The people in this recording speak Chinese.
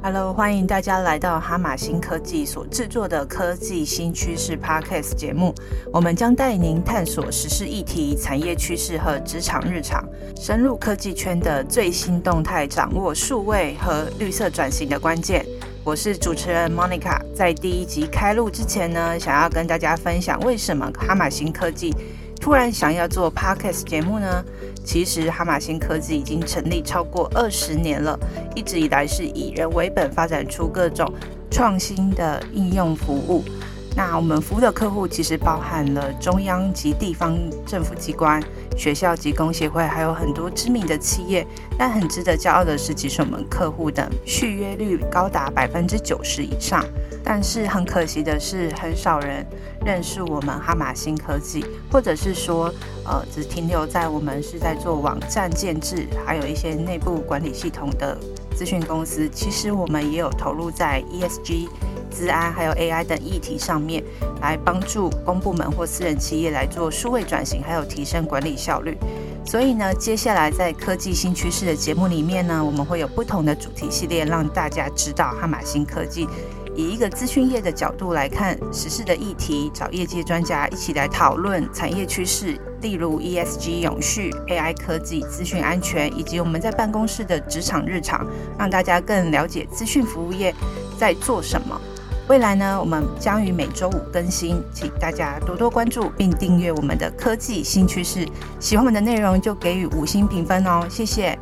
Hello，欢迎大家来到哈马新科技所制作的科技新趋势 Podcast 节目。我们将带您探索时事议题、产业趋势和职场日常，深入科技圈的最新动态，掌握数位和绿色转型的关键。我是主持人 Monica。在第一集开录之前呢，想要跟大家分享为什么哈马新科技突然想要做 Podcast 节目呢？其实，哈马新科技已经成立超过二十年了，一直以来是以人为本，发展出各种创新的应用服务。那我们服务的客户其实包含了中央及地方政府机关、学校及工协会，还有很多知名的企业。但很值得骄傲的是，其实我们客户的续约率高达百分之九十以上。但是很可惜的是，很少人认识我们哈马新科技，或者是说，呃，只停留在我们是在做网站建制，还有一些内部管理系统的资讯公司。其实我们也有投入在 ESG、资安还有 AI 等议题上面，来帮助公部门或私人企业来做数位转型，还有提升管理效率。所以呢，接下来在科技新趋势的节目里面呢，我们会有不同的主题系列，让大家知道哈马新科技。以一个资讯业的角度来看时事的议题，找业界专家一起来讨论产业趋势，例如 ESG、永续、AI 科技、资讯安全，以及我们在办公室的职场日常，让大家更了解资讯服务业在做什么。未来呢，我们将于每周五更新，请大家多多关注并订阅我们的科技新趋势。喜欢我们的内容就给予五星评分哦，谢谢。